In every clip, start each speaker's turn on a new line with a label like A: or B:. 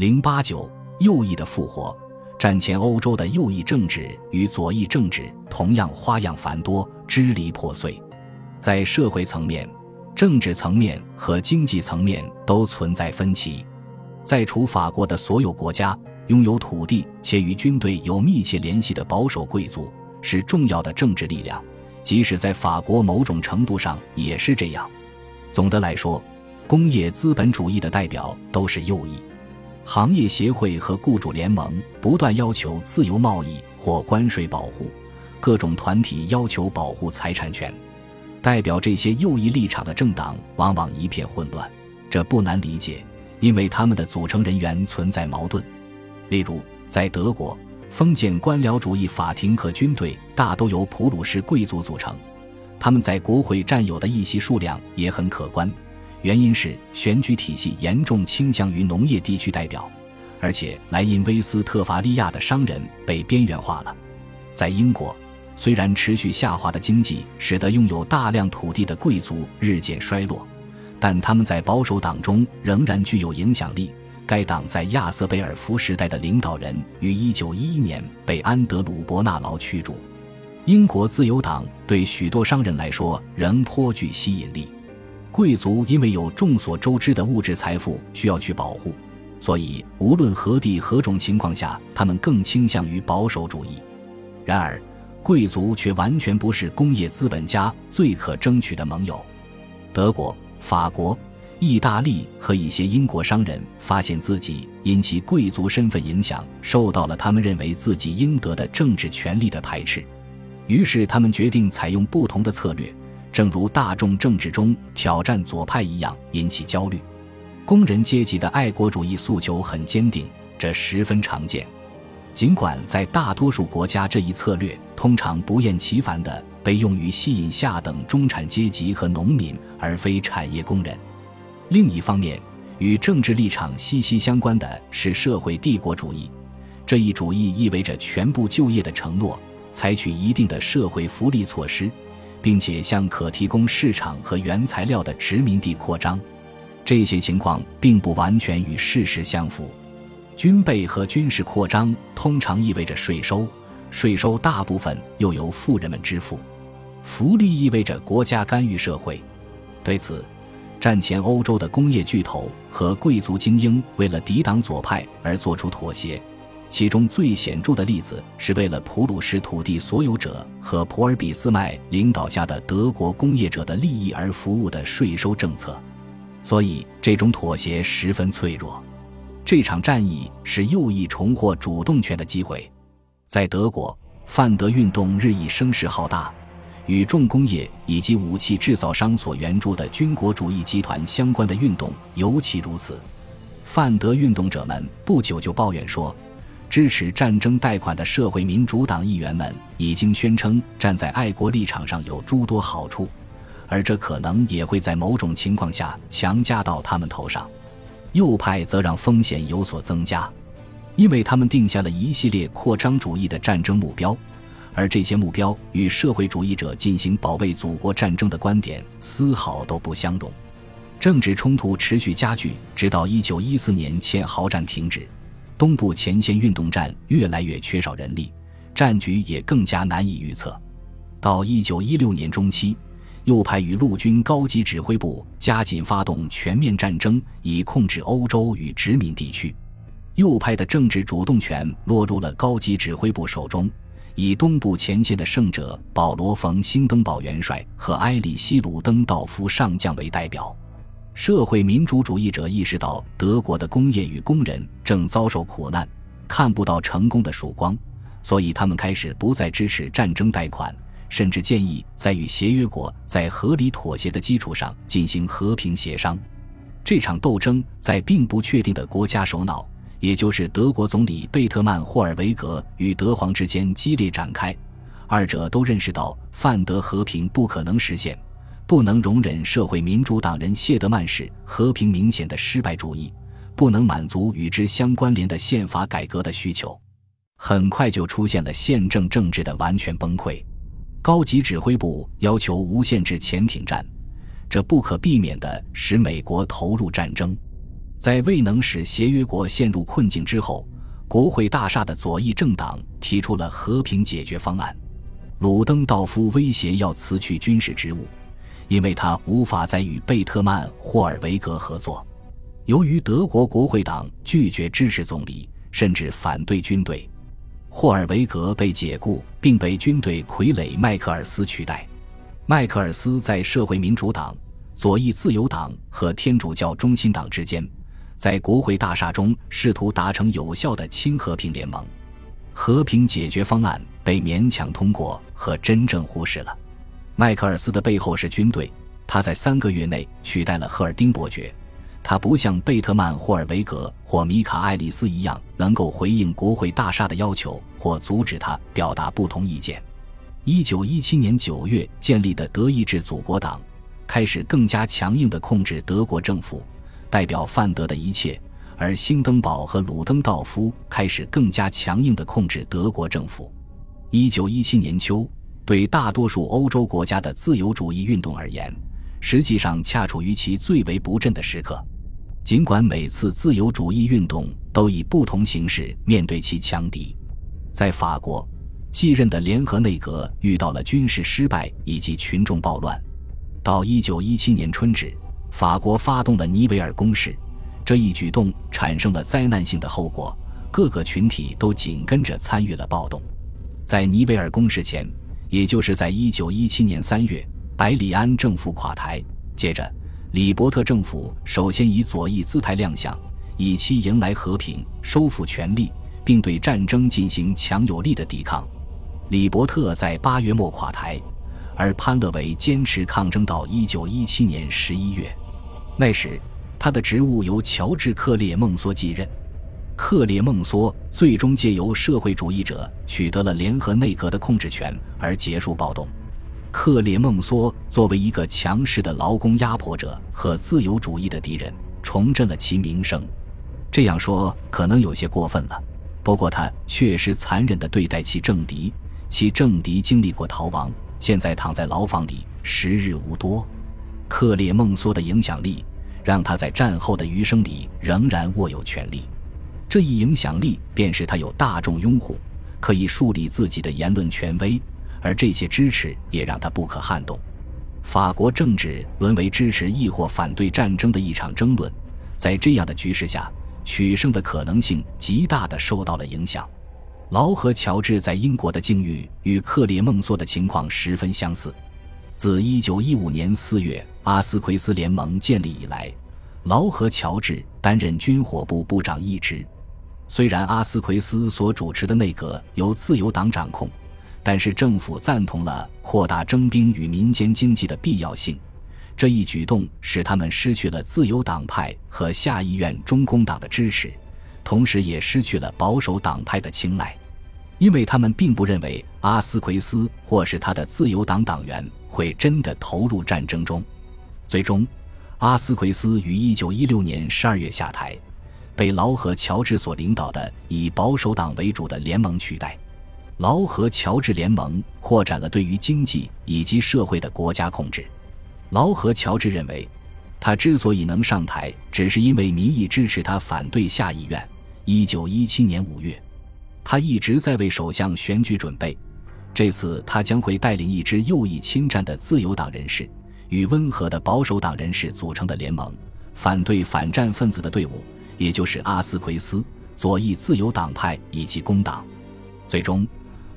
A: 零八九右翼的复活。战前欧洲的右翼政治与左翼政治同样花样繁多，支离破碎，在社会层面、政治层面和经济层面都存在分歧。在除法国的所有国家，拥有土地且与军队有密切联系的保守贵族是重要的政治力量，即使在法国，某种程度上也是这样。总的来说，工业资本主义的代表都是右翼。行业协会和雇主联盟不断要求自由贸易或关税保护，各种团体要求保护财产权。代表这些右翼立场的政党往往一片混乱，这不难理解，因为他们的组成人员存在矛盾。例如，在德国，封建官僚主义法庭和军队大都由普鲁士贵族组成，他们在国会占有的议席数量也很可观。原因是选举体系严重倾向于农业地区代表，而且莱茵威斯特伐利亚的商人被边缘化了。在英国，虽然持续下滑的经济使得拥有大量土地的贵族日渐衰落，但他们在保守党中仍然具有影响力。该党在亚瑟贝尔福时代的领导人于1911年被安德鲁伯纳劳驱逐。英国自由党对许多商人来说仍颇具吸引力。贵族因为有众所周知的物质财富需要去保护，所以无论何地何种情况下，他们更倾向于保守主义。然而，贵族却完全不是工业资本家最可争取的盟友。德国、法国、意大利和一些英国商人发现自己因其贵族身份影响，受到了他们认为自己应得的政治权利的排斥，于是他们决定采用不同的策略。正如大众政治中挑战左派一样引起焦虑，工人阶级的爱国主义诉求很坚定，这十分常见。尽管在大多数国家，这一策略通常不厌其烦地被用于吸引下等中产阶级和农民，而非产业工人。另一方面，与政治立场息息相关的是社会帝国主义。这一主义意味着全部就业的承诺，采取一定的社会福利措施。并且向可提供市场和原材料的殖民地扩张，这些情况并不完全与事实相符。军备和军事扩张通常意味着税收，税收大部分又由富人们支付。福利意味着国家干预社会。对此，战前欧洲的工业巨头和贵族精英为了抵挡左派而做出妥协。其中最显著的例子是为了普鲁士土地所有者和普尔比斯麦领导下的德国工业者的利益而服务的税收政策，所以这种妥协十分脆弱。这场战役是右翼重获主动权的机会。在德国，范德运动日益声势浩大，与重工业以及武器制造商所援助的军国主义集团相关的运动尤其如此。范德运动者们不久就抱怨说。支持战争贷款的社会民主党议员们已经宣称，站在爱国立场上有诸多好处，而这可能也会在某种情况下强加到他们头上。右派则让风险有所增加，因为他们定下了一系列扩张主义的战争目标，而这些目标与社会主义者进行保卫祖国战争的观点丝毫都不相容。政治冲突持续加剧，直到1914年堑壕战停止。东部前线运动战越来越缺少人力，战局也更加难以预测。到一九一六年中期，右派与陆军高级指挥部加紧发动全面战争，以控制欧洲与殖民地区。右派的政治主动权落入了高级指挥部手中，以东部前线的胜者保罗·冯·兴登堡元帅和埃里希·鲁登道夫上将为代表。社会民主主义者意识到德国的工业与工人正遭受苦难，看不到成功的曙光，所以他们开始不再支持战争贷款，甚至建议在与协约国在合理妥协的基础上进行和平协商。这场斗争在并不确定的国家首脑，也就是德国总理贝特曼霍尔维格与德皇之间激烈展开，二者都认识到范德和平不可能实现。不能容忍社会民主党人谢德曼式和平明显的失败主义，不能满足与之相关联的宪法改革的需求，很快就出现了宪政政治的完全崩溃。高级指挥部要求无限制潜艇战，这不可避免地使美国投入战争。在未能使协约国陷入困境之后，国会大厦的左翼政党提出了和平解决方案。鲁登道夫威胁要辞去军事职务，因为他无法再与贝特曼霍尔维格合作。由于德国国会党拒绝支持总理，甚至反对军队，霍尔维格被解雇，并被军队傀儡麦克尔斯取代。麦克尔斯在社会民主党、左翼自由党和天主教中心党之间，在国会大厦中试图达成有效的亲和平联盟。和平解决方案被勉强通过和真正忽视了。迈克尔斯的背后是军队，他在三个月内取代了赫尔丁伯爵。他不像贝特曼霍尔维格或米卡爱丽丝一样能够回应国会大厦的要求或阻止他表达不同意见。一九一七年九月建立的德意志祖国党开始更加强硬地控制德国政府，代表范德的一切。而兴登堡和鲁登道夫开始更加强硬地控制德国政府。一九一七年秋，对大多数欧洲国家的自由主义运动而言，实际上恰处于其最为不振的时刻。尽管每次自由主义运动都以不同形式面对其强敌，在法国，继任的联合内阁遇到了军事失败以及群众暴乱。到一九一七年春至，法国发动了尼维尔攻势。这一举动产生了灾难性的后果，各个群体都紧跟着参与了暴动。在尼维尔攻势前，也就是在1917年3月，百里安政府垮台。接着，李伯特政府首先以左翼姿态亮相，以期迎来和平、收复权力，并对战争进行强有力的抵抗。李伯特在八月末垮台，而潘乐维坚持抗争到1917年11月。那时。他的职务由乔治·克列孟梭继任，克列孟梭最终借由社会主义者取得了联合内阁的控制权而结束暴动。克列孟梭作为一个强势的劳工压迫者和自由主义的敌人，重振了其名声。这样说可能有些过分了，不过他确实残忍地对待其政敌，其政敌经历过逃亡，现在躺在牢房里，时日无多。克列孟梭的影响力。让他在战后的余生里仍然握有权力，这一影响力便是他有大众拥护，可以树立自己的言论权威，而这些支持也让他不可撼动。法国政治沦为支持亦或反对战争的一场争论，在这样的局势下，取胜的可能性极大地受到了影响。劳和乔治在英国的境遇与克列孟梭的情况十分相似。自1915年4月阿斯奎斯联盟建立以来，劳和乔治担任军火部部长一职。虽然阿斯奎斯所主持的内阁由自由党掌控，但是政府赞同了扩大征兵与民间经济的必要性。这一举动使他们失去了自由党派和下议院中工党的支持，同时也失去了保守党派的青睐。因为他们并不认为阿斯奎斯或是他的自由党党员会真的投入战争中。最终，阿斯奎斯于1916年12月下台，被劳和乔治所领导的以保守党为主的联盟取代。劳和乔治联盟扩展了对于经济以及社会的国家控制。劳和乔治认为，他之所以能上台，只是因为民意支持他反对下议院。1917年5月。他一直在为首相选举准备，这次他将会带领一支右翼侵占的自由党人士与温和的保守党人士组成的联盟，反对反战分子的队伍，也就是阿斯奎斯、左翼自由党派以及工党。最终，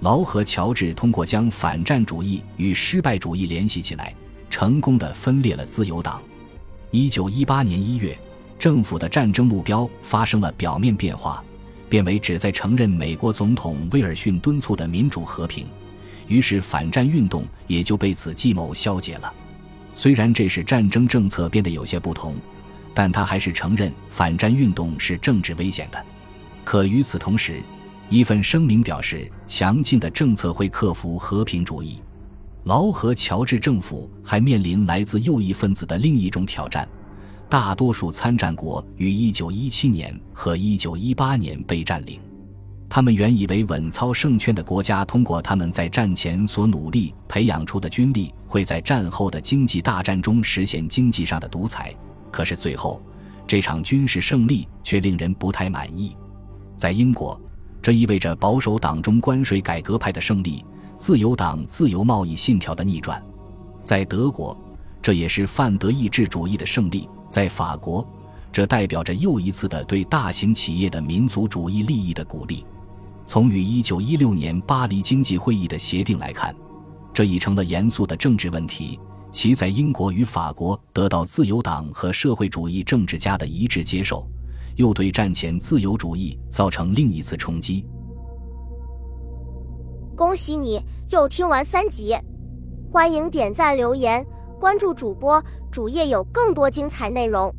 A: 劳和乔治通过将反战主义与失败主义联系起来，成功的分裂了自由党。一九一八年一月，政府的战争目标发生了表面变化。变为旨在承认美国总统威尔逊敦促的民主和平，于是反战运动也就被此计谋消解了。虽然这使战争政策变得有些不同，但他还是承认反战运动是政治危险的。可与此同时，一份声明表示，强劲的政策会克服和平主义。劳和乔治政府还面临来自右翼分子的另一种挑战。大多数参战国于1917年和1918年被占领，他们原以为稳操胜券的国家通过他们在战前所努力培养出的军力，会在战后的经济大战中实现经济上的独裁。可是最后，这场军事胜利却令人不太满意。在英国，这意味着保守党中关税改革派的胜利，自由党自由贸易信条的逆转；在德国，这也是泛德意志主义的胜利；在法国，这代表着又一次的对大型企业的民族主义利益的鼓励。从与1916年巴黎经济会议的协定来看，这已成了严肃的政治问题。其在英国与法国得到自由党和社会主义政治家的一致接受。又对战前自由主义造成另一次冲击。
B: 恭喜你又听完三集，欢迎点赞、留言、关注主播，主页有更多精彩内容。